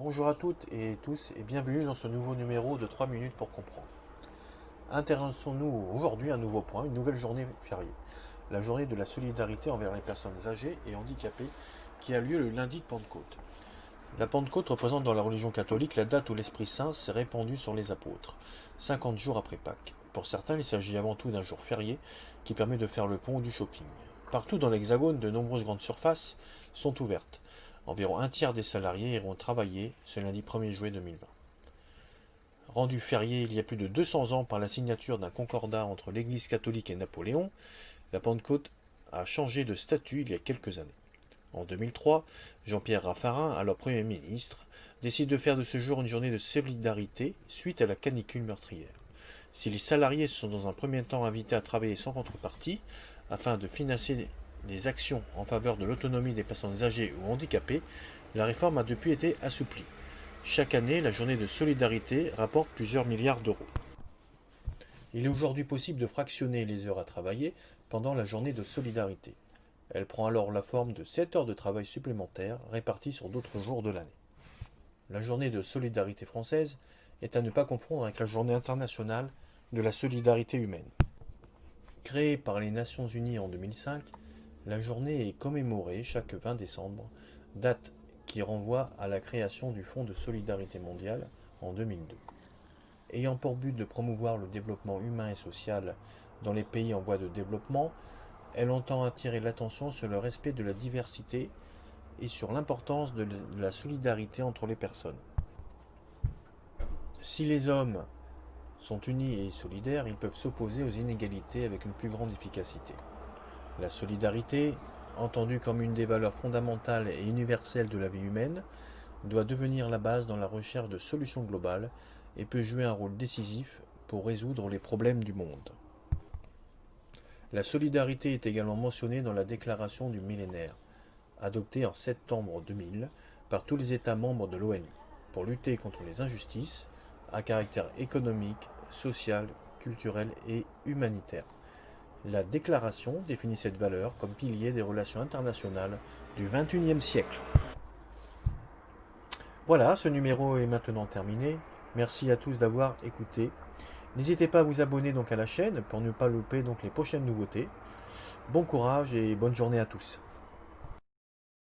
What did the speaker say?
Bonjour à toutes et tous et bienvenue dans ce nouveau numéro de 3 minutes pour comprendre. Intéressons-nous aujourd'hui à un nouveau point, une nouvelle journée fériée. La journée de la solidarité envers les personnes âgées et handicapées qui a lieu le lundi de Pentecôte. La Pentecôte représente dans la religion catholique la date où l'Esprit Saint s'est répandu sur les apôtres, 50 jours après Pâques. Pour certains, il s'agit avant tout d'un jour férié qui permet de faire le pont du shopping. Partout dans l'Hexagone, de nombreuses grandes surfaces sont ouvertes. Environ un tiers des salariés iront travailler ce lundi 1er juillet 2020. Rendu férié il y a plus de 200 ans par la signature d'un concordat entre l'Église catholique et Napoléon, la Pentecôte a changé de statut il y a quelques années. En 2003, Jean-Pierre Raffarin, alors Premier ministre, décide de faire de ce jour une journée de solidarité suite à la canicule meurtrière. Si les salariés sont dans un premier temps invités à travailler sans contrepartie, afin de financer des actions en faveur de l'autonomie des personnes âgées ou handicapées, la réforme a depuis été assouplie. Chaque année, la journée de solidarité rapporte plusieurs milliards d'euros. Il est aujourd'hui possible de fractionner les heures à travailler pendant la journée de solidarité. Elle prend alors la forme de 7 heures de travail supplémentaires réparties sur d'autres jours de l'année. La journée de solidarité française est à ne pas confondre avec la journée internationale de la solidarité humaine. Créée par les Nations Unies en 2005, la journée est commémorée chaque 20 décembre, date qui renvoie à la création du Fonds de solidarité mondiale en 2002. Ayant pour but de promouvoir le développement humain et social dans les pays en voie de développement, elle entend attirer l'attention sur le respect de la diversité et sur l'importance de la solidarité entre les personnes. Si les hommes sont unis et solidaires, ils peuvent s'opposer aux inégalités avec une plus grande efficacité. La solidarité, entendue comme une des valeurs fondamentales et universelles de la vie humaine, doit devenir la base dans la recherche de solutions globales et peut jouer un rôle décisif pour résoudre les problèmes du monde. La solidarité est également mentionnée dans la déclaration du millénaire, adoptée en septembre 2000 par tous les États membres de l'ONU, pour lutter contre les injustices à caractère économique, social, culturel et humanitaire. La déclaration définit cette valeur comme pilier des relations internationales du XXIe siècle. Voilà, ce numéro est maintenant terminé. Merci à tous d'avoir écouté. N'hésitez pas à vous abonner donc à la chaîne pour ne pas louper donc les prochaines nouveautés. Bon courage et bonne journée à tous.